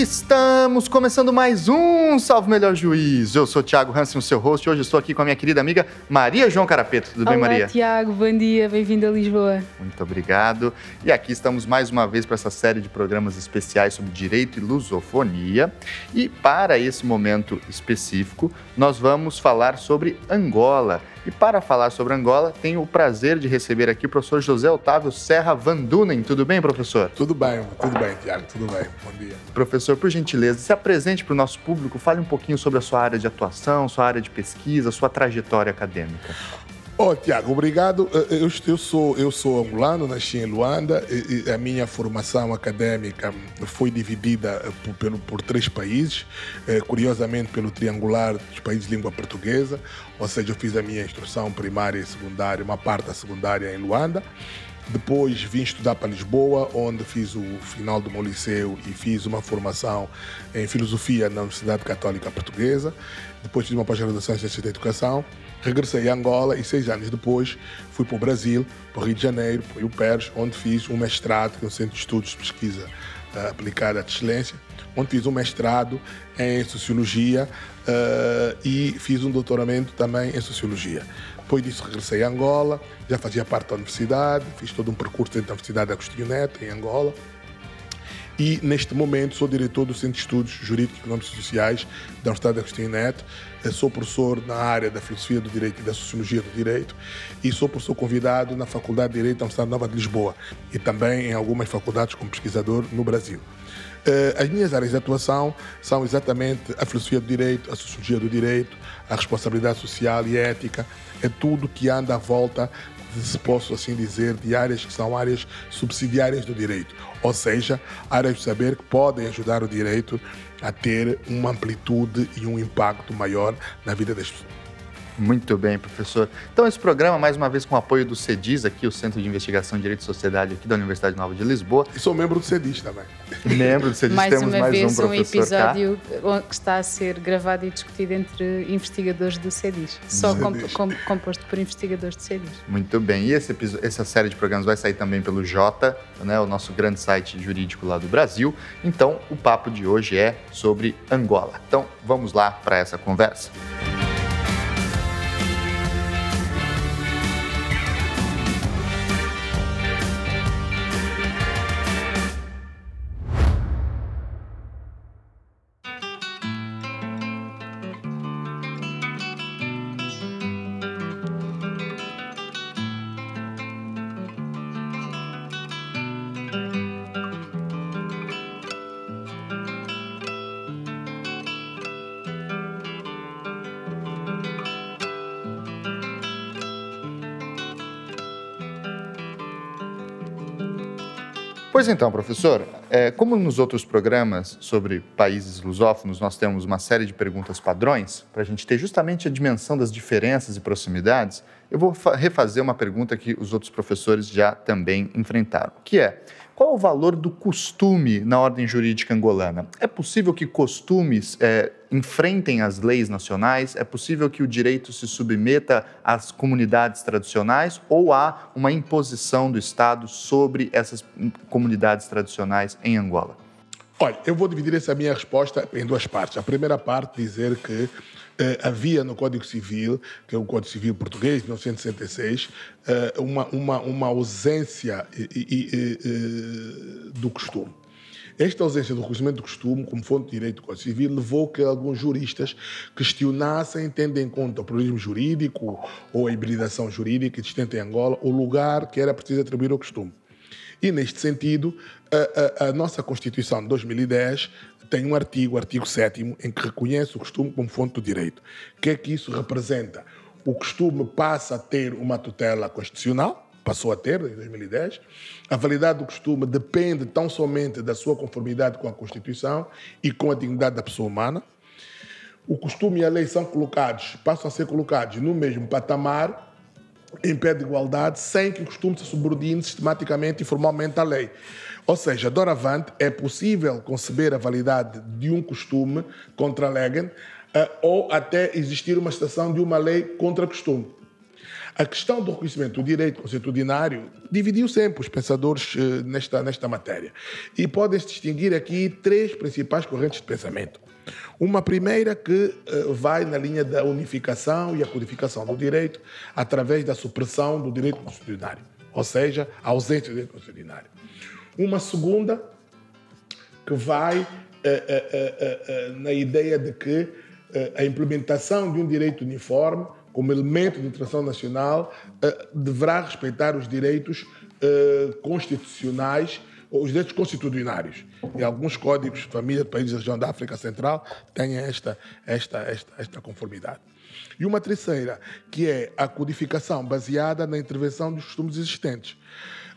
Estamos começando mais um Salve Melhor Juiz. Eu sou o Thiago Hansen, o seu host, e hoje estou aqui com a minha querida amiga Maria João Carapeto. Tudo Olá, bem, Maria? Tiago, bom dia, bem-vindo a Lisboa. Muito obrigado. E aqui estamos mais uma vez para essa série de programas especiais sobre direito e lusofonia. E para esse momento específico, nós vamos falar sobre Angola. E para falar sobre Angola, tenho o prazer de receber aqui o professor José Otávio Serra Vandunen. Tudo bem, professor? Tudo bem, tudo bem, Tiago, tudo bem. Bom dia. Professor, por gentileza, se apresente para o nosso público, fale um pouquinho sobre a sua área de atuação, sua área de pesquisa, sua trajetória acadêmica. Oh, Tiago, obrigado. Eu, eu, sou, eu sou angolano, nasci em Luanda. E, e a minha formação acadêmica foi dividida por, por, por três países, eh, curiosamente pelo triangular dos países de língua portuguesa. Ou seja, eu fiz a minha instrução primária e secundária, uma parte da secundária em Luanda. Depois vim estudar para Lisboa, onde fiz o final do meu liceu e fiz uma formação em filosofia na Universidade Católica Portuguesa. Depois fiz uma pós-graduação em ciência da educação. Regressei a Angola e seis anos depois fui para o Brasil, para o Rio de Janeiro, para o UPERJ, onde fiz um mestrado, que é um centro de estudos de pesquisa uh, aplicada à excelência, onde fiz um mestrado em Sociologia uh, e fiz um doutoramento também em Sociologia. Depois disso regressei a Angola, já fazia parte da universidade, fiz todo um percurso dentro da Universidade Agostinho Neto, em Angola. E, neste momento, sou diretor do Centro de Estudos Jurídicos e Econômicos e Sociais da Universidade Agostinho Neto. Sou professor na área da Filosofia do Direito e da Sociologia do Direito. E sou professor convidado na Faculdade de Direito da Universidade Nova de Lisboa. E também em algumas faculdades como pesquisador no Brasil. As minhas áreas de atuação são exatamente a filosofia do direito, a sociologia do direito, a responsabilidade social e ética, é tudo que anda à volta, se posso assim dizer, de áreas que são áreas subsidiárias do direito, ou seja, áreas de saber que podem ajudar o direito a ter uma amplitude e um impacto maior na vida das pessoas. Muito bem, professor. Então, esse programa, mais uma vez, com o apoio do CEDIS, aqui, o Centro de Investigação em Direito e Sociedade aqui da Universidade Nova de Lisboa. E sou membro do CEDIS também. Membro do CEDIS, mais temos uma mais vez, um professor um episódio cá. que está a ser gravado e discutido entre investigadores do CEDIS, só CEDIS. Com, com, composto por investigadores do CEDIS. Muito bem. E esse, essa série de programas vai sair também pelo Jota, né, o nosso grande site jurídico lá do Brasil. Então, o papo de hoje é sobre Angola. Então, vamos lá para essa conversa. Pois então, professor, é, como nos outros programas sobre países lusófonos, nós temos uma série de perguntas padrões, para a gente ter justamente a dimensão das diferenças e proximidades, eu vou refazer uma pergunta que os outros professores já também enfrentaram, que é, qual o valor do costume na ordem jurídica angolana? É possível que costumes é, enfrentem as leis nacionais? É possível que o direito se submeta às comunidades tradicionais ou há uma imposição do Estado sobre essas comunidades tradicionais em Angola? Olha, eu vou dividir essa minha resposta em duas partes. A primeira parte dizer que eh, havia no Código Civil, que é o Código Civil português, de 1966, eh, uma, uma, uma ausência do costume. Esta ausência do reconhecimento do costume como fonte de direito do Código Civil levou que alguns juristas questionassem, tendo em conta o pluralismo jurídico ou a hibridação jurídica existente em Angola, o lugar que era preciso atribuir ao costume. E, neste sentido, a, a, a nossa Constituição de 2010 tem um artigo, o artigo 7 em que reconhece o costume como fonte do direito. O que é que isso representa? O costume passa a ter uma tutela constitucional, passou a ter em 2010. A validade do costume depende tão somente da sua conformidade com a Constituição e com a dignidade da pessoa humana. O costume e a lei são colocados, passam a ser colocados no mesmo patamar, em pé de igualdade, sem que o costume se subordine sistematicamente e formalmente à lei. Ou seja, doravante é possível conceber a validade de um costume contra legem uh, ou até existir uma citação de uma lei contra costume. A questão do reconhecimento do direito constitucionário dividiu sempre os pensadores uh, nesta, nesta matéria. E podem-se distinguir aqui três principais correntes de pensamento. Uma primeira que uh, vai na linha da unificação e a codificação do direito através da supressão do direito constitucionário, ou seja, a ausência do direito constitucionário. Uma segunda que vai uh, uh, na ideia de que a implementação de um direito uniforme como elemento de interação nacional deverá respeitar os direitos constitucionais os direitos constitucionários e alguns códigos de família de países da região da África Central têm esta, esta, esta, esta conformidade. E uma terceira, que é a codificação baseada na intervenção dos costumes existentes.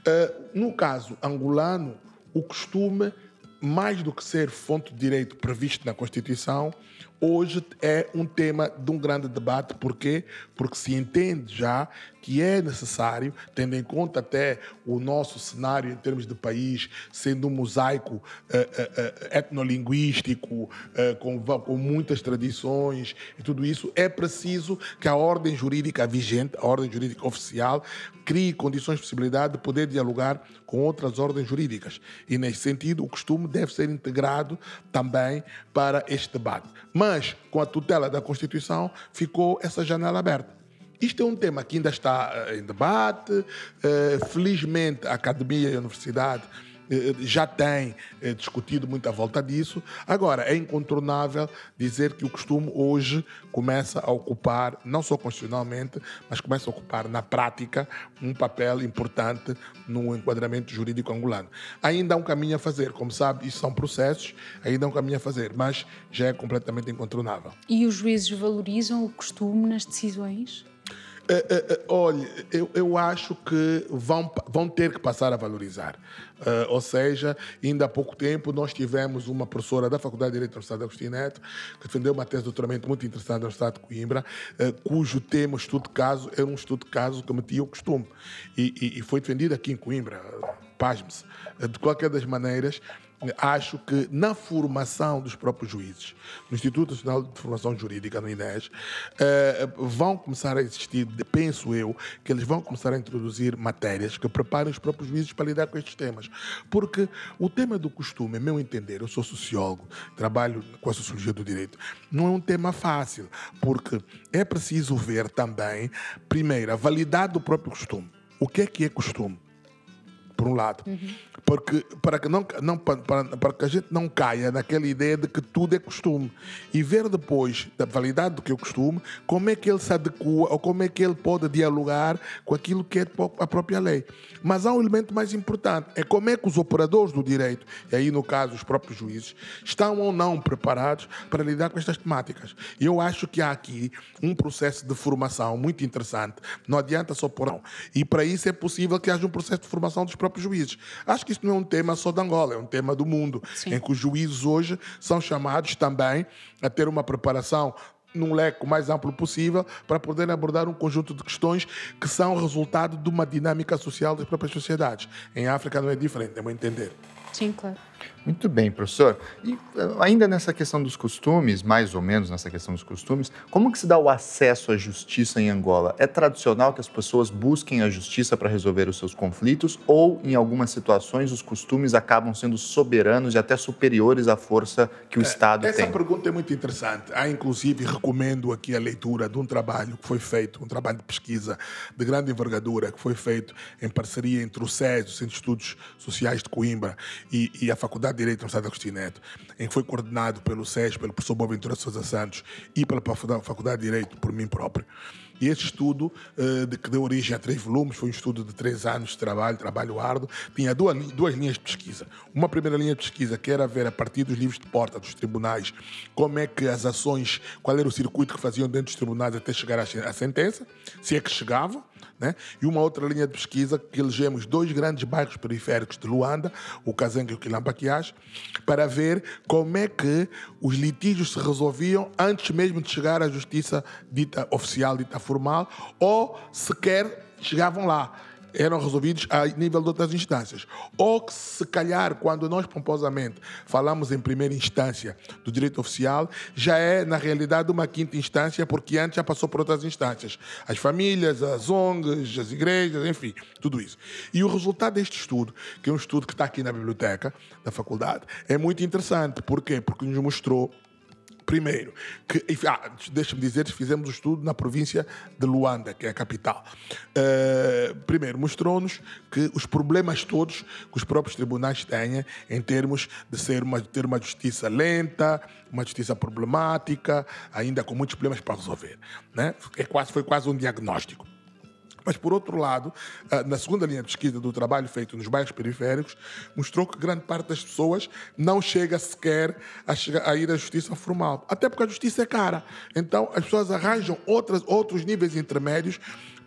Uh, no caso angolano, o costume, mais do que ser fonte de direito previsto na Constituição, hoje é um tema de um grande debate. Porquê? Porque se entende já que é necessário, tendo em conta até o nosso cenário em termos de país, sendo um mosaico uh, uh, etnolinguístico, com, com muitas tradições e tudo isso, é preciso que a ordem jurídica vigente, a ordem jurídica oficial, crie condições de possibilidade de poder dialogar com outras ordens jurídicas. E, nesse sentido, o costume deve ser integrado também para este debate. Mas, com a tutela da Constituição, ficou essa janela aberta. Isto é um tema que ainda está eh, em debate. Eh, felizmente, a academia e a universidade já têm discutido muito à volta disso. Agora, é incontornável dizer que o costume hoje começa a ocupar, não só constitucionalmente, mas começa a ocupar na prática um papel importante no enquadramento jurídico angolano. Ainda há um caminho a fazer, como sabe, isso são processos, ainda há um caminho a fazer, mas já é completamente incontornável. E os juízes valorizam o costume nas decisões? Uh, uh, uh, olha, eu, eu acho que vão, vão ter que passar a valorizar. ou seja, ainda há pouco tempo nós tivemos uma professora da Faculdade de Direito da Universidade de Agostinho Neto que defendeu uma tese de doutoramento muito interessante na Universidade de Coimbra, cujo tema, estudo de caso, era um estudo de caso que metia o costume. E, e, e foi defendido aqui em Coimbra, pasme-se. De qualquer das maneiras, acho que na formação dos próprios juízes, no Instituto Nacional de Formação Jurídica, no INES, eh, vão começar a existir, penso eu, que eles vão começar a introduzir matérias que preparem os próprios juízes para lidar com estes temas. Porque o tema do costume, meu entender, eu sou sociólogo, trabalho com a sociologia do direito, não é um tema fácil, porque é preciso ver também, primeiro, a validade do próprio costume. O que é que é costume? Por um lado. Uhum porque para que não, não para, para, que a gente não caia naquela ideia de que tudo é costume. E ver depois da validade do que é o costume como é que ele se adequa ou como é que ele pode dialogar com aquilo que é a própria lei. Mas há um elemento mais importante é como é que os operadores do direito e aí no caso os próprios juízes estão ou não preparados para lidar com estas temáticas. E eu acho que há aqui um processo de formação muito interessante. Não adianta só por não e para isso é possível que haja um processo de formação dos próprios juízes acho que isto não é um tema só de Angola, é um tema do mundo, Sim. em que os juízes hoje são chamados também a ter uma preparação num leque mais amplo possível para poderem abordar um conjunto de questões que são resultado de uma dinâmica social das próprias sociedades. Em África não é diferente, é meu entender. Sim, claro. Muito bem, professor. E eh, ainda nessa questão dos costumes, mais ou menos nessa questão dos costumes, como que se dá o acesso à justiça em Angola? É tradicional que as pessoas busquem a justiça para resolver os seus conflitos ou, em algumas situações, os costumes acabam sendo soberanos e até superiores à força que o é, Estado essa tem? Essa pergunta é muito interessante. Há, inclusive, recomendo aqui a leitura de um trabalho que foi feito, um trabalho de pesquisa de grande envergadura, que foi feito em parceria entre o SES, o Centro de Estudos Sociais de Coimbra, e, e a Faculdade Faculdade de Direito da Universidade Agostinho Neto, em que foi coordenado pelo SES, pelo professor Boaventura Sousa Santos e pela Faculdade de Direito por mim próprio. E esse estudo, uh, de, que deu origem a três volumes, foi um estudo de três anos de trabalho, trabalho árduo, tinha duas, duas linhas de pesquisa. Uma primeira linha de pesquisa, que era ver a partir dos livros de porta dos tribunais, como é que as ações, qual era o circuito que faziam dentro dos tribunais até chegar à, sentença, se é que chegavam, né? E uma outra linha de pesquisa que elegemos dois grandes bairros periféricos de Luanda, o Kazanga e o Quilambaquiás, para ver como é que os litígios se resolviam antes mesmo de chegar à justiça dita oficial, dita ou sequer chegavam lá. eram resolvidos a nível de outras instâncias. Ou que, se calhar, quando nós pomposamente falamos em primeira instância do direito oficial, já é, na realidade, uma quinta instância, porque antes já passou por outras instâncias. As famílias, as ONGs, as igrejas, enfim, tudo isso. E o resultado deste estudo, que é um estudo que está aqui na biblioteca da faculdade, é muito interessante. Por quê? Porque nos mostrou Primeiro, que, ah, deixa-me dizer fizemos o estudo na província de Luanda, que é a capital. Uh, primeiro, mostrou-nos que os problemas todos que os próprios tribunais têm em termos de ser uma, ter uma justiça lenta, uma justiça problemática, ainda com muitos problemas para resolver. Né? É quase, foi quase um diagnóstico. Mas, por outro lado, ah, na segunda linha de pesquisa do trabalho feito nos bairros periféricos, mostrou que grande parte das pessoas não chega sequer a, chegar, a ir à justiça formal. Até porque a justiça é cara. Então, as pessoas arranjam outras, outros níveis intermédios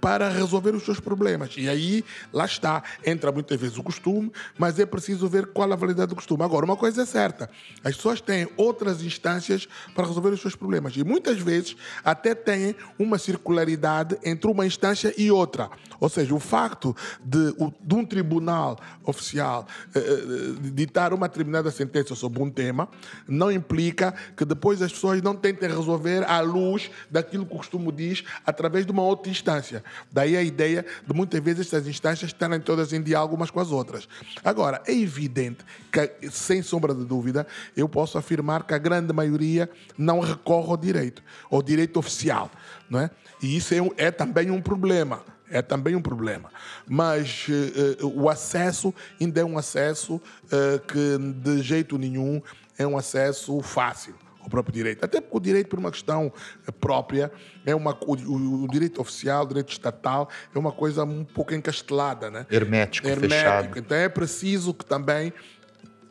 para resolver os seus problemas. E aí, lá está, entra muitas vezes o costume, mas é preciso ver qual a validade do costume. Agora, uma coisa é certa: as pessoas têm outras instâncias para resolver os seus problemas. E muitas vezes até têm uma circularidade entre uma instância e outra. Ou seja, o facto de, de um tribunal oficial eh, eh ditar uma determinada sentença sobre um tema não implica que depois as pessoas não tentem resolver à luz daquilo que o costume diz através de uma outra instância. Daí a ideia de muitas vezes essas instâncias estarem todas em diálogo umas com as outras. Agora, é evidente que, sem sombra de dúvida, eu posso afirmar que a grande maioria não recorre ao direito, ao direito oficial. Não é? E isso é, é também um problema é também um problema. Mas uh, o acesso ainda é um acesso uh, que, de jeito nenhum, é um acesso fácil o próprio direito. Até porque o direito, por uma questão própria, é uma, o, o direito oficial, o direito estatal, é uma coisa um pouco encastelada, né? Hermético, Hermético. fechado. Então é preciso que também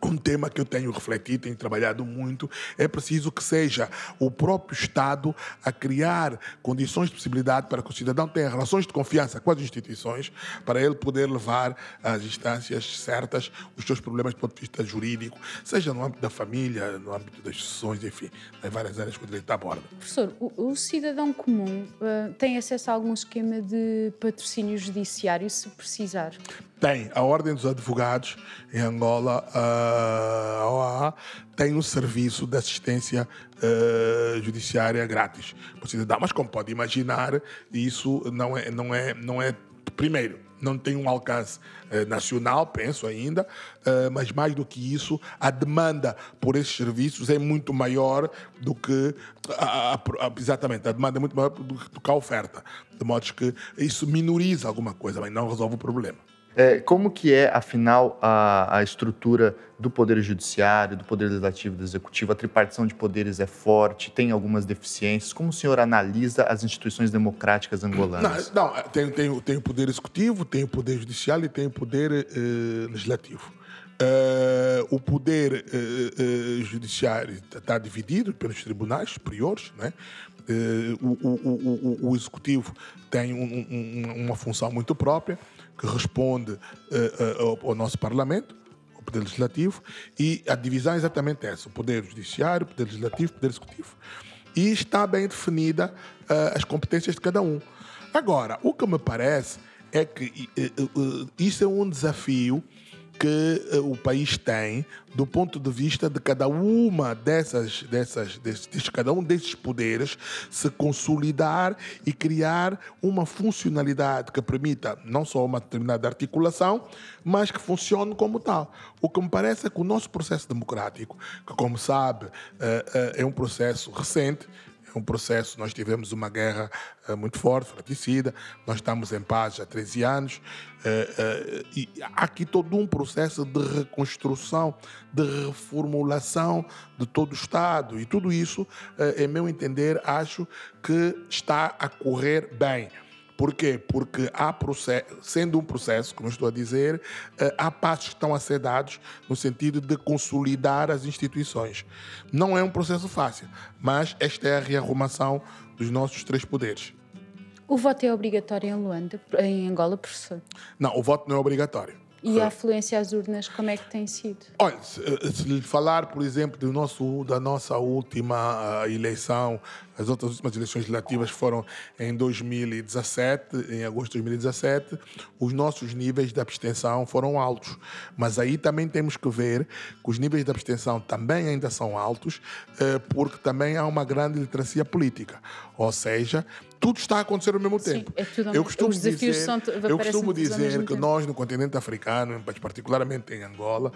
um tema que eu tenho refletido, tenho trabalhado muito, é preciso que seja o próprio Estado a criar condições de possibilidade para que o cidadão tenha relações de confiança com as instituições, para ele poder levar às instâncias certas os seus problemas do ponto de vista jurídico, seja no âmbito da família, no âmbito das sucessões, enfim, em várias áreas que o direito aborda. Professor, o, o cidadão comum uh, tem acesso a algum esquema de patrocínio judiciário se precisar? Tem. A Ordem dos Advogados em Angola, a OAA, tem um serviço de assistência uh, judiciária grátis para cidadão. Mas como pode imaginar, isso não é, não é, não é primeiro, não tem um alcance uh, nacional, penso ainda, uh, mas mais do que isso, a demanda por esses serviços é muito maior do que. A, a, a, exatamente, a demanda é muito maior do, do que a oferta. De modo que isso minoriza alguma coisa, mas não resolve o problema. É, como que é, afinal, a, a, estrutura do Poder Judiciário, do Poder Legislativo e do Executivo? A tripartição de poderes é forte, tem algumas deficiências. Como o senhor analisa as instituições democráticas angolanas? Não, não tem, tem, tem o Poder Executivo, tem o Poder Judiciário e tem o Poder eh, Legislativo. Uh, o poder uh, uh, judiciário está dividido pelos tribunais superiores, né? O, o, o, o, executivo tem um, um, uma função muito própria que responde ao, ao nosso Parlamento, o Poder Legislativo, e a divisão é exatamente essa: o Poder Judiciário, o Poder Legislativo, o Poder Executivo. E está bem definida as competências de cada um. Agora, o que me parece é que isso é um desafio que uh, o país tem do ponto de vista de cada uma dessas, dessas desses, cada um desses poderes se consolidar e criar uma funcionalidade que permita não só uma determinada articulação, mas que funcione como tal. O que me parece é que o nosso processo democrático, que como sabe uh, uh, é um processo recente, um processo, nós tivemos uma guerra uh, muito forte, fratricida, nós estamos em paz há 13 anos, uh, uh, e há aqui todo um processo de reconstrução, de reformulação de todo o Estado, e tudo isso, em meu entender, acho que está a correr bem. Por quê? Porque há processo, sendo um processo, como estou a dizer, eh, há passos que estão a ser dados no sentido de consolidar as instituições. Não é um processo fácil, mas esta é a rearrumação dos nossos três poderes. O voto é obrigatório em Luanda, em Angola, professor? Não, o voto não é obrigatório. E a afluência às urnas, como é que tem sido? Olha, se, se lhe falar, por exemplo, do nosso, da nossa última uh, eleição As outras últimas eleições legislativas foram em 2017, em agosto de 2017. Os nossos níveis de abstenção foram altos. Mas aí também temos que ver que os níveis de abstenção também ainda são altos, eh, porque também há uma grande literacia política. Ou seja, tudo está a acontecer ao mesmo tempo. é tudo ao eu costumo os desafios dizer, são- eu costumo dizer que nós no continente africano, particularmente em Angola,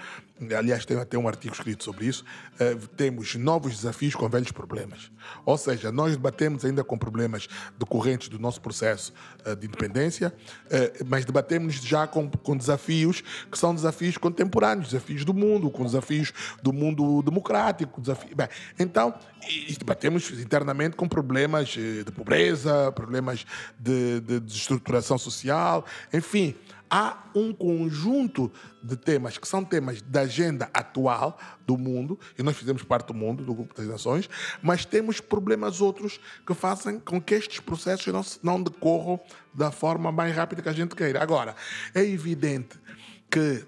aliás tem até um artigo escrito sobre isso, eh, temos novos desafios com velhos problemas. Ou seja, nós debatemos ainda com problemas decorrentes do nosso processo eh, de independência, eh, mas debatemos já com, com desafios que são desafios contemporâneos, desafios do mundo, com desafios do mundo democrático, desafio, bem, então debatemos internamente com problemas eh, de pobreza, problemas de, de social, enfim, há um conjunto de temas que são temas da agenda atual do mundo, e nós fizemos parte do mundo, do Grupo das Nações, mas temos problemas outros que fazem com que estes processos não, não decorram da forma mais rápida que a gente queira. Agora, é evidente que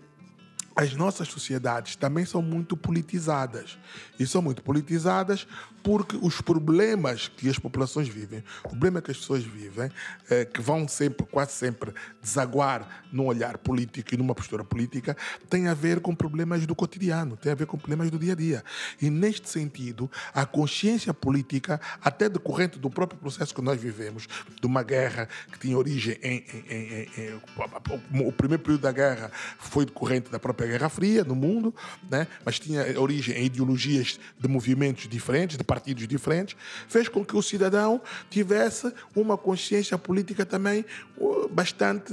as nossas sociedades também são muito politizadas. E são muito politizadas porque os problemas que as populações vivem, o problema que as pessoas vivem, eh, que vão sempre, quase sempre, desaguar num olhar político e numa postura política, tem a ver com problemas do cotidiano, tem a ver com problemas do dia a dia. E neste sentido, a consciência política, até decorrente do próprio processo que nós vivemos, de uma guerra que tinha origem em. em- em- em- em- o primeiro período da guerra foi decorrente da própria Guerra Fria no mundo, né? mas tinha origem em ideologias de movimentos diferentes, de partidos diferentes, fez com que o cidadão tivesse uma consciência política também uh, bastante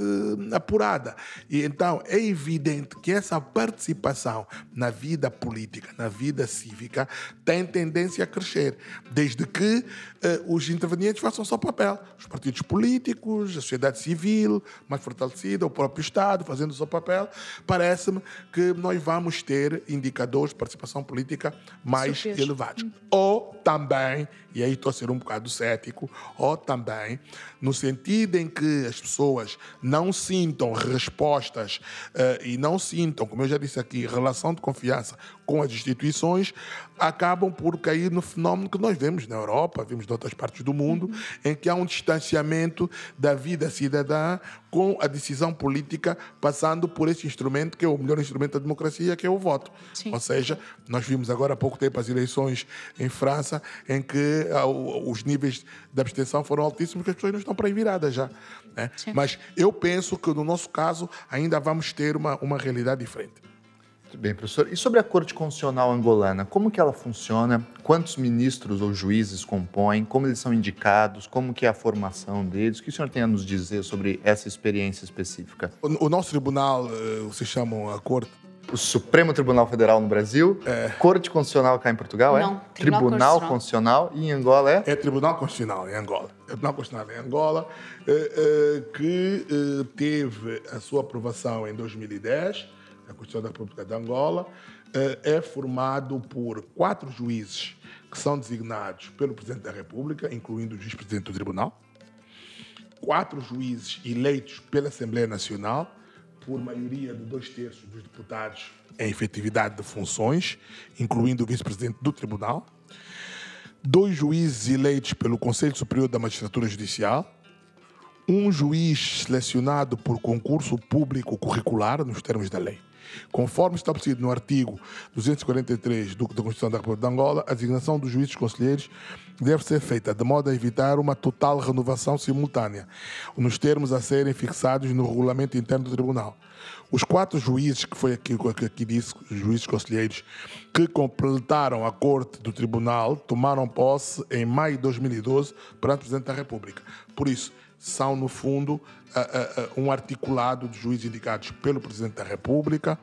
apurada. E então é evidente que essa participação na vida política, na vida cívica, tem tendência a crescer, desde que eh, os intervenientes façam o seu papel. Os partidos políticos, a sociedade civil mais fortalecida, o próprio Estado fazendo o seu papel. Parece-me que nós vamos ter indicadores de participação política mais Superiores. elevados. Ou também, e aí estou a ser um bocado cético, ou também no sentido em que as pessoas não sintam respostas eh, e não sintam, como eu já disse aqui, relação de confiança com as instituições, acabam por cair no fenómeno que nós vemos na Europa, vemos em outras partes do mundo, em que há um distanciamento da vida cidadã com a decisão política passando por esse instrumento que é o melhor instrumento da democracia, que é o voto. Sim. Ou seja, nós vimos agora há pouco tempo as eleições em França, em que ah, os níveis de abstenção foram altíssimos, que as pessoas não estão para aí viradas já. né? Mas eu penso que no nosso caso ainda vamos ter uma, uma realidade diferente. Muito bem, professor. E sobre a Corte Constitucional angolana, como que ela funciona? Quantos ministros ou juízes compõem? Como eles são indicados? Como que é a formação deles? O que o senhor tem a nos dizer sobre essa experiência específica? O, o nosso tribunal, eh, vocês chamam a corte, O Supremo Tribunal Federal no Brasil, Corte Constitucional cá em Portugal, é? Não, Tribunal Tribunal Constitucional. E em Angola é? é Tribunal Constitucional em Angola. É Tribunal Constitucional em Angola, eh, que eh, teve a sua aprovação em 2010, a Constituição da República de Angola, é formado por quatro juízes que são designados pelo Presidente da República, incluindo o juiz-presidente do Tribunal, quatro juízes eleitos pela Assembleia Nacional, por maioria de dois terços dos deputados. Em efetividade de funções, incluindo o vice-presidente do Tribunal, dois juízes eleitos pelo Conselho Superior da Magistratura Judicial, um juiz selecionado por concurso público curricular, nos termos da lei. Conforme estabelecido no artigo 243 do- da Constituição da República de Angola, a designação dos juízes conselheiros deve ser feita de modo a evitar uma total renovação simultânea, nos termos a serem fixados no regulamento interno do Tribunal. Os quatro juízes, que foi aqui que aqui disse, os juízes conselheiros, que completaram a corte do Tribunal, tomaram posse em maio de 2012 perante o Presidente da República. Por isso, são, no fundo, ah, ah, um articulado de juízes indicados pelo Presidente da República,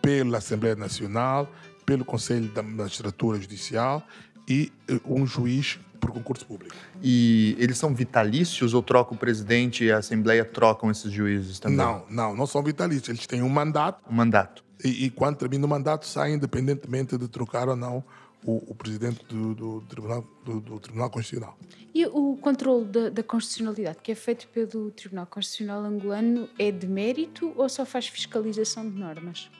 pela Assembleia Nacional, pelo Conselho da Magistratura Judicial e um juiz por concurso público. E eles são vitalícios ou troca o presidente e a Assembleia trocam esses juízes também? Não, não, não são vitalícios. Eles têm um mandato O mandato. e, e quando termina o mandato saem independentemente de trocar ou não o, o presidente do, do Tribunal, do, do Tribunal Constitucional. E o controle da, da constitucionalidade que é feito pelo Tribunal Constitucional angolano é de mérito ou só faz fiscalização de normas?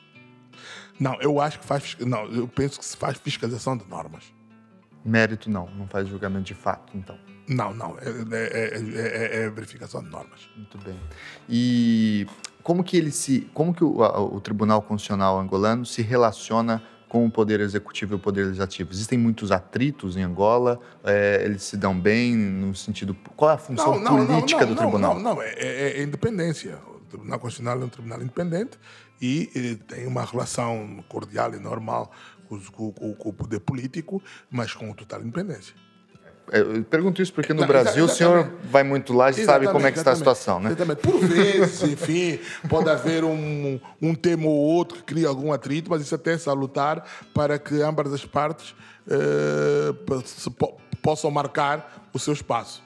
Não, eu acho que faz. Não, eu penso que se faz fiscalização de normas. Mérito não, não faz julgamento de fato, então. Não, não, é, é, é, é verificação de normas. Muito bem. E como que ele se, como que o, o Tribunal Constitucional angolano se relaciona com o poder executivo e o poder legislativo? Existem muitos atritos em Angola? É, eles se dão bem no sentido. Qual é a função não, não, política não, do tribunal? Não, não, é, é, é, independência. O Tribunal Constitucional é um tribunal independente e, e tem uma relação cordial e normal com, com, com, o poder político, mas com total independência. É, eu pergunto isso porque no não, Brasil o senhor vai muito lá e sabe como é que está a situação, né? Exatamente. Por vezes, enfim, pode haver um, um tema ou outro que cria algum atrito, mas isso até é salutar para que ambas as partes eh, possam marcar o seu espaço.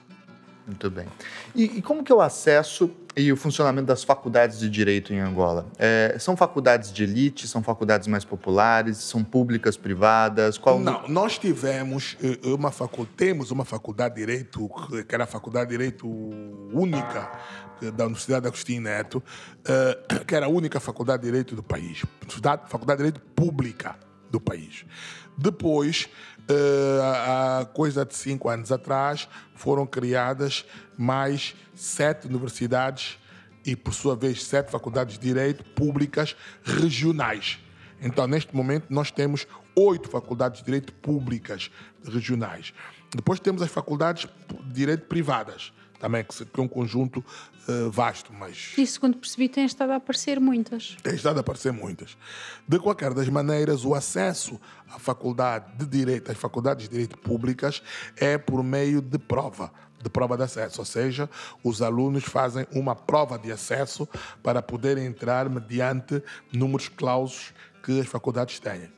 Muito bem. E, e, como que é o acesso e o funcionamento das faculdades de direito em Angola? É, são faculdades de elite? São faculdades mais populares? São públicas, privadas? Qual... Não, nós tivemos eh, uma faculdade, temos uma faculdade de direito que era a faculdade de direito única eh, da Universidade Agostinho Neto, eh, que era a única faculdade de direito do país, faculdade de direito pública do país. Depois há coisa de cinco anos atrás, foram criadas mais sete universidades e, por sua vez, sete faculdades de direito públicas regionais. Então, neste momento, nós temos oito faculdades de direito públicas regionais. Depois temos as faculdades de direito privadas também, que é um conjunto uh, vasto. Mas... E segundo percebi, tem estado a aparecer muitas. Tem estado a aparecer muitas. De qualquer das maneiras, o acesso à faculdade de Direito, às faculdades de Direito públicas, é por meio de prova de prova de acesso, ou seja, os alunos fazem uma prova de acesso para poderem entrar mediante números clausos que as faculdades têm.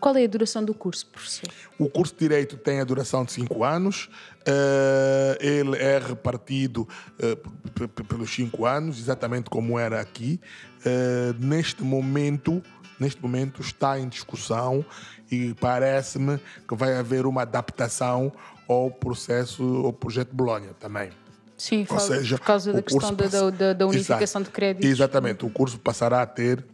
Qual é a duração do curso, professor? O curso de Direito tem a duração de 5 anos. Uh, ele é repartido uh, pelos 5 anos, exatamente como era aqui. Uh, neste momento, neste momento está em discussão e parece-me que vai haver uma adaptação ao processo, ao projeto Bolonha também. Sim, Ou seja, por causa da questão da, da, da, unificação Exato. de créditos. Exatamente, o curso passará a ter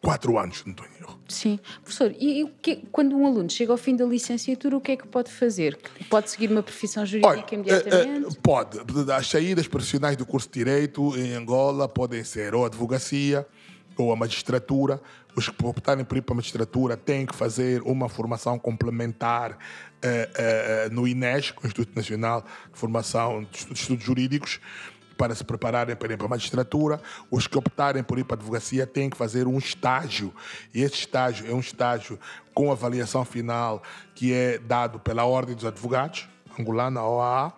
quatro anos, não estou Sim. Professor, e, e que, quando um aluno chega ao fim da licenciatura, o que é que pode fazer? Pode seguir uma profissão jurídica Olha, imediatamente? Uh, uh, pode. As saídas profissionais do curso de Direito em Angola podem ser ou a advocacia ou a magistratura. Os que optarem por ir para a magistratura têm que fazer uma formação complementar uh, no INES, Instituto Nacional de Formação de Estudos Jurídicos, para se prepararem para ir para a magistratura. Os que optarem por ir para a advocacia têm que fazer um estágio. E esse estágio é um estágio com avaliação final que é dado pela Ordem dos Advogados, angolana, OAA.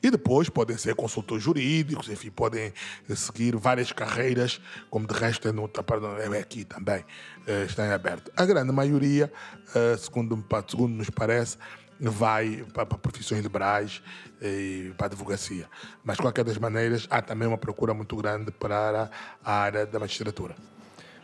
E depois podem ser consultores jurídicos, enfim, podem seguir várias carreiras, como de resto é, no, é aqui também, eh, está em aberto. A grande maioria, eh, segundo, segundo nos parece, vai para, profissões liberais e para a advocacia. Mas, de qualquer das maneiras, há também uma procura muito grande para a área da magistratura.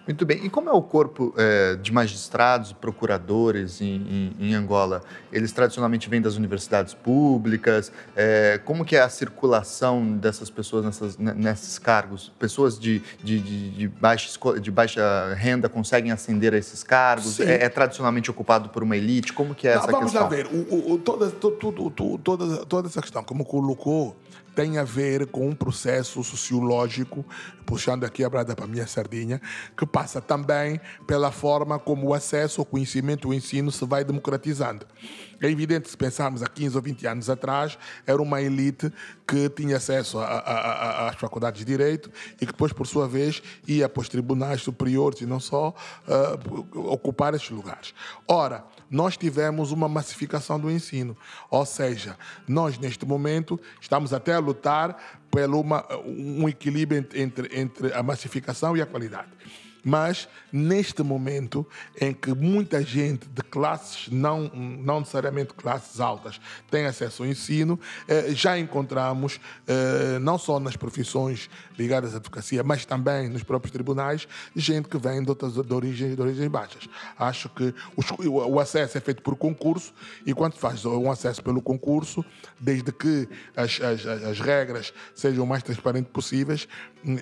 Muito bem. E como é o corpo é, de magistrados, procuradores em, em, em, Angola? Eles tradicionalmente vêm das universidades públicas? É, como que é a circulação dessas pessoas nessas, nesses cargos? Pessoas de, de, de, de, baixa, de baixa renda conseguem ascender a esses cargos? É, é, tradicionalmente ocupado por uma elite? Como que é Não, essa vamos questão? Vamos lá ver. O, o, toda, toda, toda, toda essa questão, como colocou, tem a ver com um processo sociológico, puxando aqui a brada para a minha sardinha, que passa também pela forma como o acesso ao conhecimento e o ensino se vai democratizando. É evidente, se pensarmos há 15 ou 20 anos atrás, era uma elite que tinha acesso às faculdades de Direito e que depois, por sua vez, ia para os tribunais superiores e não só uh, ocupar esses lugares. Ora, nós tivemos uma massificação do ensino. Ou seja, nós, neste momento, estamos até a lutar uma, um equilíbrio entre, entre a massificação e a qualidade. Mas neste momento em que muita gente de classes, não, não necessariamente classes altas, tem acesso ao ensino, eh, já encontramos, eh, não só nas profissões ligadas à advocacia, mas também nos próprios tribunais, gente que vem de, outras, de, origem, de origens baixas. Acho que o acesso é feito por concurso e quando faz um acesso pelo concurso, desde que as, as, as regras sejam o mais transparentes possíveis,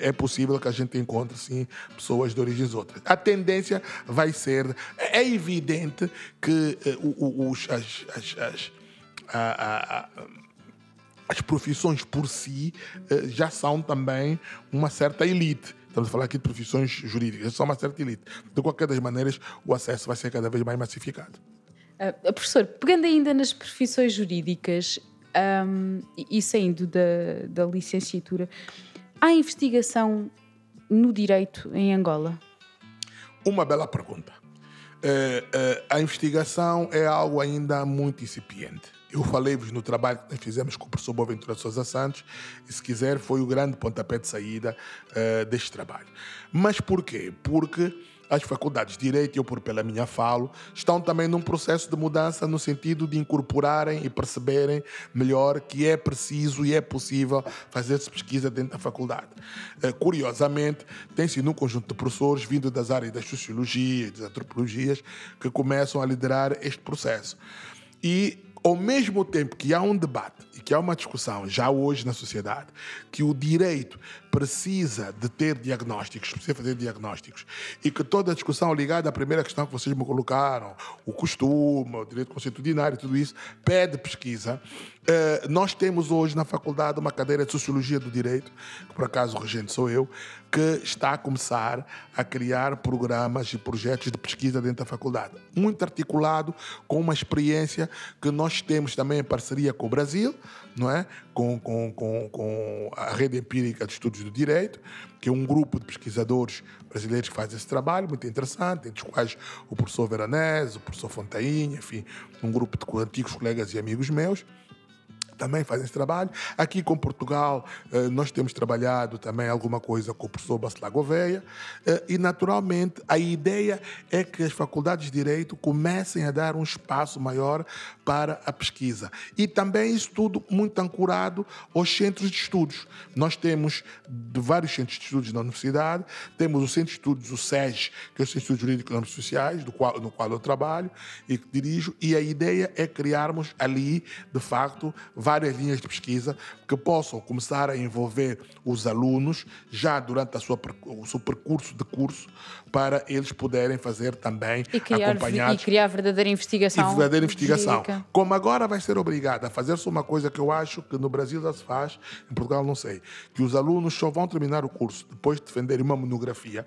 é possível que a gente encontre sim pessoas de origens outras. A tendência vai ser. É evidente que uh, os, as, as, as, a, a, as profissões por si uh, já são também uma certa elite. Estamos a falar aqui de profissões jurídicas, são uma certa elite. De qualquer das maneiras, o acesso vai ser cada vez mais massificado. Uh, professor, pegando ainda nas profissões jurídicas um, e saindo da, da licenciatura, há investigação no direito em Angola? Uma bela pergunta. Uh, uh, a investigação é algo ainda muito incipiente. Eu falei-vos no trabalho que nós fizemos com o professor Boaventura Sousa Santos, e se quiser, foi o grande pontapé de saída uh, deste trabalho. Mas por quê? Porque as faculdades de Direito, eu por pela minha falo, estão também num processo de mudança no sentido de incorporarem e perceberem melhor que é preciso e é possível fazer-se pesquisa dentro da faculdade. Uh, curiosamente, tem sido um conjunto de professores vindo das áreas da sociologia das antropologias que começam a liderar este processo. E ao mesmo tempo que há um debate que há uma discussão já hoje na sociedade que o direito precisa de ter diagnósticos, precisa fazer diagnósticos, e que toda a discussão ligada à primeira questão que vocês me colocaram, o costume, o direito constitucionário, tudo isso, pede pesquisa. Uh, nós temos hoje na faculdade uma cadeira de Sociologia do Direito, que por acaso o regente sou eu, que está a começar a criar programas e projetos de pesquisa dentro da faculdade. Muito articulado com uma experiência que nós temos também em parceria com o Brasil, não é? com, com, com, com a Rede Empírica de Estudos do Direito, que é um grupo de pesquisadores brasileiros que faz esse trabalho muito interessante, entre os quais o professor Veronese, o professor Fontainha, enfim, um grupo de antigos colegas e amigos meus também fazem esse trabalho. Aqui com Portugal, eh, nós temos trabalhado também alguma coisa com o professor Bacelar Gouveia eh, e, naturalmente, a ideia é que as faculdades de Direito comecem a dar um espaço maior para a pesquisa. E também isso tudo muito ancorado aos centros de estudos. Nós temos vários centros de estudos na universidade, temos o Centro de Estudos, o SES, que é o Centro de Estudos e Econômicos Sociais, do qual, no qual eu trabalho e dirijo, e a ideia é criarmos ali, de facto, várias linhas de pesquisa que possam começar a envolver os alunos já durante a sua, o seu percurso de curso para eles poderem fazer também e criar, acompanhados. E criar verdadeira investigação. E verdadeira investigação. Jurídica. Como agora vai ser obrigada a fazer-se uma coisa que eu acho que no Brasil já se faz, em Portugal não sei, que os alunos só vão terminar o curso depois de defenderem uma monografia.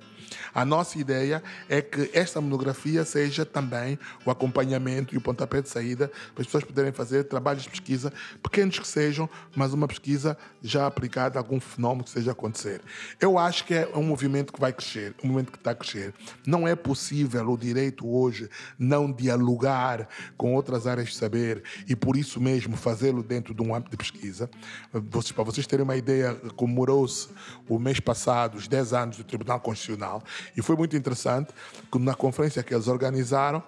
A nossa ideia é que esta monografia seja também o acompanhamento e o pontapé de saída para as pessoas poderem fazer trabalhos de pesquisa, pequenos que sejam, mas uma pesquisa já aplicada a algum fenómeno que seja acontecer. Eu acho que é um movimento que vai crescer, um movimento que está a crescer. Não é possível o direito hoje não dialogar com outras áreas de saber e, por isso mesmo, fazê-lo dentro de um âmbito de pesquisa. Para vocês terem uma ideia, comemorou-se o mês passado os 10 anos do Tribunal Constitucional e foi muito interessante que na conferência que eles organizaram,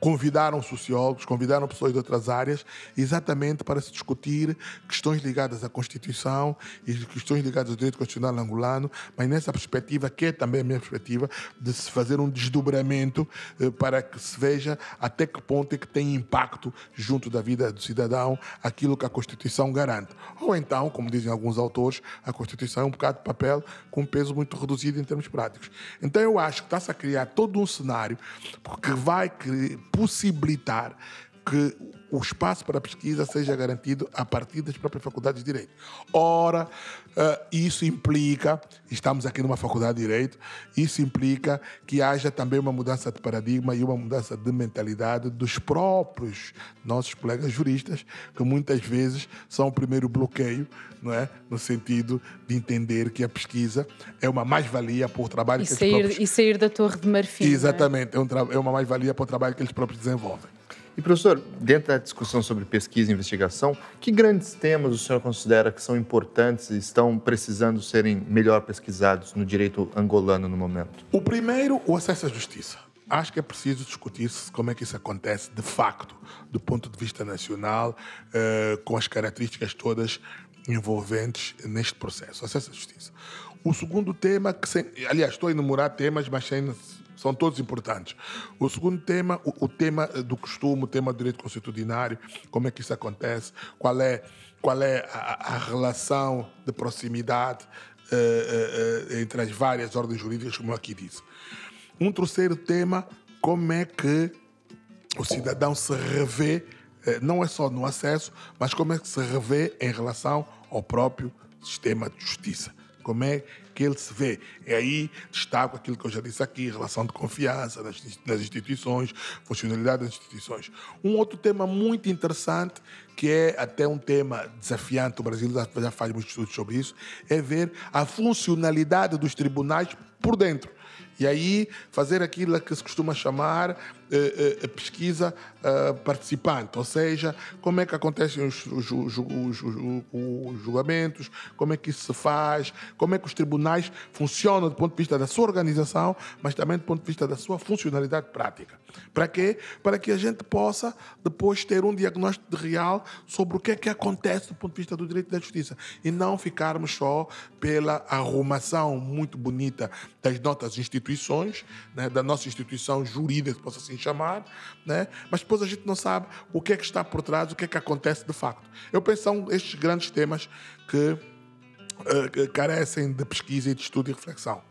convidaram sociólogos, convidaram pessoas de outras áreas, exatamente para se discutir questões ligadas à Constituição e questões ligadas ao direito constitucional angolano, mas nessa perspectiva, que é também a minha perspectiva, de se fazer um desdobramento eh, para que se veja até que ponto é que tem impacto junto da vida do cidadão aquilo que a Constituição garante. Ou então, como dizem alguns autores, a Constituição é um bocado de papel com um peso muito reduzido em termos práticos. Então eu acho que está-se a criar todo um cenário que vai possibilitar que o espaço para pesquisa seja garantido a partir das próprias faculdades de Direito. Ora, eh, isso implica, estamos aqui numa faculdade de Direito, isso implica que haja também uma mudança de paradigma e uma mudança de mentalidade dos próprios nossos colegas juristas, que muitas vezes são o primeiro bloqueio, não é? no sentido de entender que a pesquisa é uma mais-valia para o trabalho e que sair, eles próprios... E sair da torre de marfim. Exatamente, é? é, um é uma mais-valia para o trabalho que eles próprios desenvolvem. E, professor, dentro da discussão sobre pesquisa e investigação, que grandes temas o senhor considera que são importantes e estão precisando serem melhor pesquisados no direito angolano no momento? O primeiro, o acesso à justiça. Acho que é preciso discutir como é que isso acontece de facto, do ponto de vista nacional, eh, com as características todas envolventes neste processo, acesso à justiça. O segundo tema, que sem, aliás, estou a enumerar temas, mas sem são todos importantes. O segundo tema, o, o tema do costume, o tema do direito constitucionário, como é que isso acontece, qual é, qual é a, a relação de proximidade uh, uh, entre as várias ordens jurídicas, como eu aqui disse. Um terceiro tema, como é que o cidadão se revê, não é só no acesso, mas como é que se revê em relação ao próprio sistema de justiça. Como é que ele se vê. E aí destaco aquilo que eu já disse aqui, relação de confiança nas, instituições, funcionalidade das instituições. Um outro tema muito interessante, que é até um tema desafiante, o Brasil já faz muitos estudos sobre isso, é ver a funcionalidade dos tribunais por dentro. E aí fazer aquilo que se costuma chamar eh, pesquisa eh, participante, ou seja, como é que acontecem os, os, os, os, julgamentos, como é que isso se faz, como é que os tribunais funcionam do ponto de vista da sua organização, mas também do ponto de vista da sua funcionalidade prática. Para quê? Para que a gente possa depois ter um diagnóstico real sobre o que é que acontece do ponto de vista do direito da justiça e não ficarmos só pela arrumação muito bonita das nossas instituições, né, da nossa instituição jurídica, possa assim chamar, né? mas depois a gente não sabe o que é que está por trás, o que é que acontece de facto. Eu penso que são estes grandes temas que, uh, que carecem de pesquisa e de estudo e reflexão.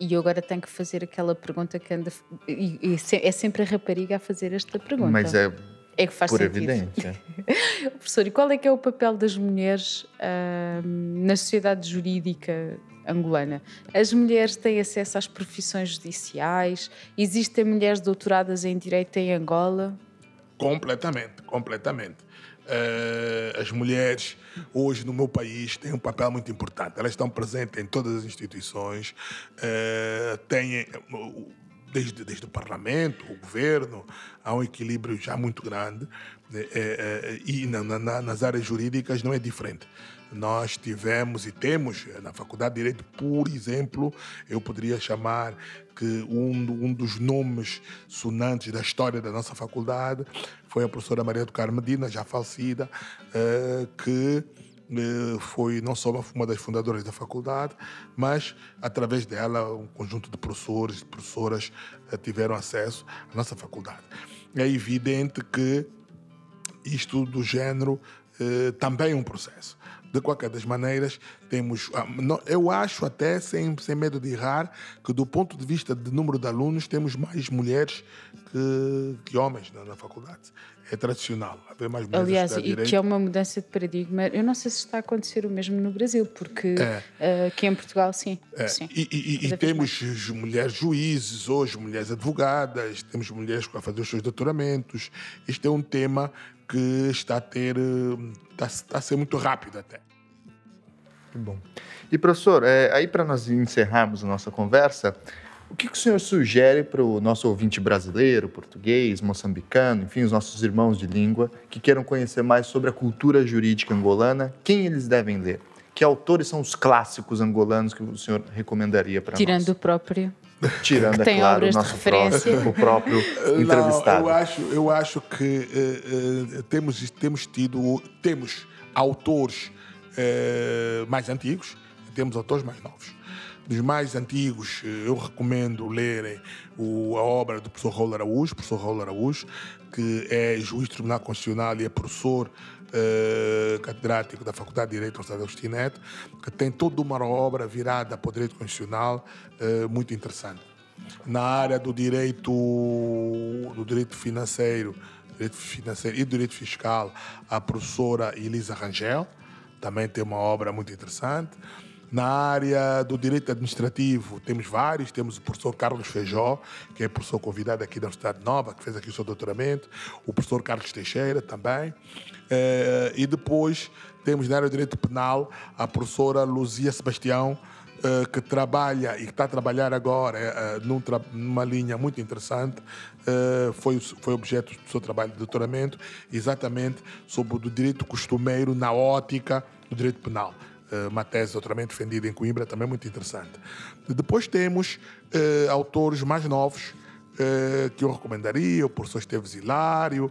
E eu agora tenho que fazer aquela pergunta que anda. E, é sempre a rapariga a fazer esta pergunta. Mas é, é que faz por sentido. evidência. Professor, e qual é que é o papel das mulheres uh, na sociedade jurídica angolana. As mulheres têm acesso às profissões judiciais? Existem mulheres doutoradas em direito em Angola? Completamente, completamente. Uh, as mulheres hoje no meu país têm um papel muito importante. Elas estão presentes em todas as instituições, uh, têm desde, desde o parlamento, o governo, há um equilíbrio já muito grande uh, e na, na, nas áreas jurídicas não é diferente. Nós tivemos e temos eh, na Faculdade de Direito, por exemplo, eu poderia chamar que um, um dos nomes sonantes da história da nossa faculdade foi a professora Maria do Carmo Medina, já falecida, uh, que uh, foi não só uma das fundadoras da faculdade, mas através dela um conjunto de professores e professoras tiveram acesso à nossa faculdade. É evidente que isto do género também é um processo. De qualquer das maneiras, temos. Ah, eu acho até, sem, sem medo de errar, que do ponto de vista de número de alunos, temos mais mulheres que, que homens na, na faculdade. É tradicional haver mais mulheres Aliás, e que é uma mudança de paradigma. Eu não sei se está a acontecer o mesmo no Brasil, porque é. uh, aqui em Portugal, sim. É. sim. E, e, e temos mais. mulheres juízes hoje, mulheres advogadas, temos mulheres a fazer os seus doutoramentos. Este é um tema que está a ter. está, está a ser muito rápido até. Que bom. E professor, é, aí para nós encerrarmos a nossa conversa, o que, que o senhor sugere para o nosso ouvinte brasileiro, português, moçambicano, enfim, os nossos irmãos de língua, que queiram conhecer mais sobre a cultura jurídica angolana? Quem eles devem ler? Que autores são os clássicos angolanos que o senhor recomendaria para nós? Tirando o próprio. Tirando, é claro, o nosso próprio, o próprio entrevistado. Não, eu acho, eu acho que uh, uh, temos, temos tido, temos autores uh, mais antigos, temos autores mais novos dos mais antigos, eu recomendo lerem o, a obra do professor Raul Araújo, professor Raul Araújo, que é juiz do Tribunal Constitucional e é professor uh, catedrático da Faculdade de Direito da Universidade Agostinho Neto, que tem toda uma obra virada para o direito constitucional uh, muito interessante. Na área do direito, do direito financeiro, direito financeiro e direito fiscal, a professora Elisa Rangel, também tem uma obra muito interessante. Na área do direito administrativo, temos vários. Temos o professor Carlos Feijó, que é professor convidado aqui da Universidade Nova, que fez aqui o seu doutoramento. O professor Carlos Teixeira também. Eh, e depois temos na área do direito penal a professora Luzia Sebastião, eh, que trabalha e que está a trabalhar agora eh, numa linha muito interessante, foi, foi objeto do seu trabalho de doutoramento, exatamente sobre o direito costumeiro na ótica do direito penal. Eh, uma tese de doutoramento defendida em Coimbra, também muito interessante. Depois temos uh, autores mais novos uh, que eu recomendaria, o professor Esteves Hilário,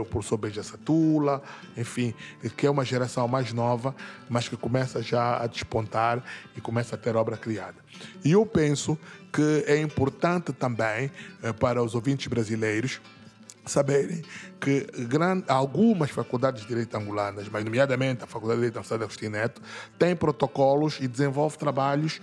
o professor Beija Satula, enfim, que é uma geração mais nova, mas que começa já a despontar e começa a ter obra criada. E eu penso que é importante também para os ouvintes brasileiros saberem que grande, algumas faculdades de direito angolanas, mas nomeadamente a Faculdade de Direito da Universidade Agostinho Neto, têm protocolos e desenvolve trabalhos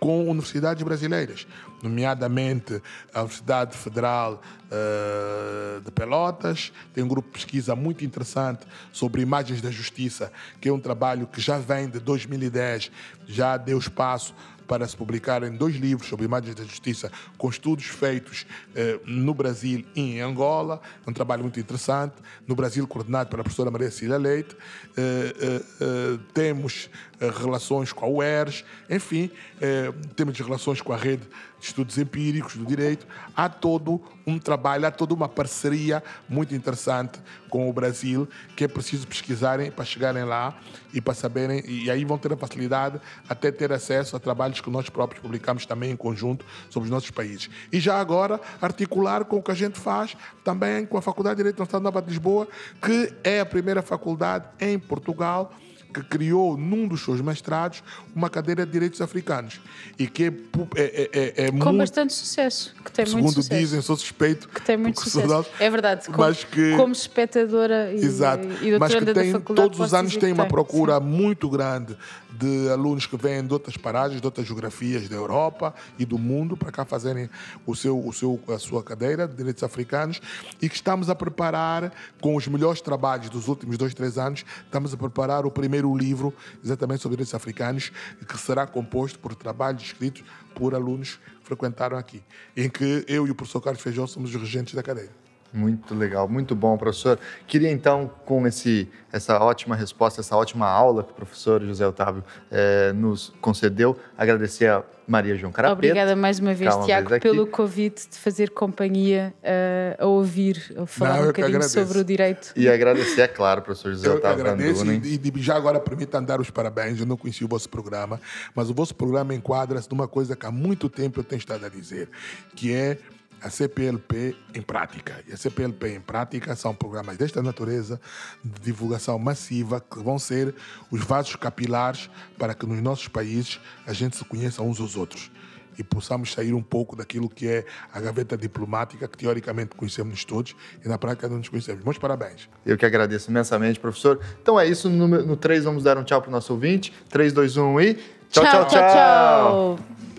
com universidades brasileiras, nomeadamente a Universidade Federal uh, de Pelotas, tem um grupo de pesquisa muito interessante sobre imagens da justiça, que é um trabalho que já vem de 2010, já deu espaço para se publicarem dois livros sobre imagens da justiça com estudos feitos eh, no Brasil e em Angola. É um trabalho muito interessante. No Brasil, coordenado pela professora Maria Cília Leite. Eh, eh, eh temos eh, relações com a UERJ, enfim, eh, temos relações com a rede de estudos empíricos do direito. Há todo um trabalho, há toda uma parceria muito interessante com o Brasil que é preciso pesquisarem para chegarem lá e para saberem, e aí vão ter a facilidade até ter acesso a trabalhos que nós próprios publicamos também em conjunto sobre os nossos países. E já agora articular com o que a gente faz também com a Faculdade de Direito da Universidade Nova de Lisboa, que é a primeira faculdade em Portugal que criou num dos seus mestrados uma cadeira de direitos africanos e que é, é, é, é com muito, bastante sucesso, que tem segundo muito sucesso. dizem, sou suspeito que tem muito sucesso. é verdade, como, mas que, como espectadora e, exato, e mas que tem, todos os anos tem uma tem, procura sim. muito grande de alunos que vêm de outras paragens, de outras geografias da Europa e do mundo para cá fazerem o seu, o seu, a sua cadeira de direitos africanos e que estamos a preparar com os melhores trabalhos dos últimos dois, três anos, estamos a preparar o primeiro livro exatamente sobre direitos africanos que será composto por trabalhos escritos por alunos que frequentaram aqui, em que eu e o professor Carlos Feijó somos os regentes da cadeira. Muito legal, muito bom, professor. Queria então, com esse, essa ótima resposta, essa ótima aula que o professor José Otávio eh, nos concedeu, agradecer a Maria João Carapeta. Obrigada mais uma vez, Tiago, pelo convite de fazer companhia uh, a ouvir, a falar Não, um bocadinho sobre o direito. E agradecer, é claro, professor José eu Otávio. Eu agradeço e, e, já agora permita dar os parabéns. Eu não conheci o vosso programa, mas o vosso programa enquadra-se numa coisa que há muito tempo eu tenho estado a dizer, que é a CPLP em prática. E a CPLP em prática são programas desta natureza de divulgação massiva que vão ser os vasos capilares para que nos nossos países a gente se conheça uns aos outros e possamos sair um pouco daquilo que é a gaveta diplomática, que teoricamente conhecemos todos e na prática não nos conhecemos. Muitos parabéns. Eu que agradeço imensamente, professor. Então é isso. No, no 3, vamos dar um tchau para o nosso ouvinte. 3, 2, 1 e. tchau, tchau. tchau. tchau. tchau.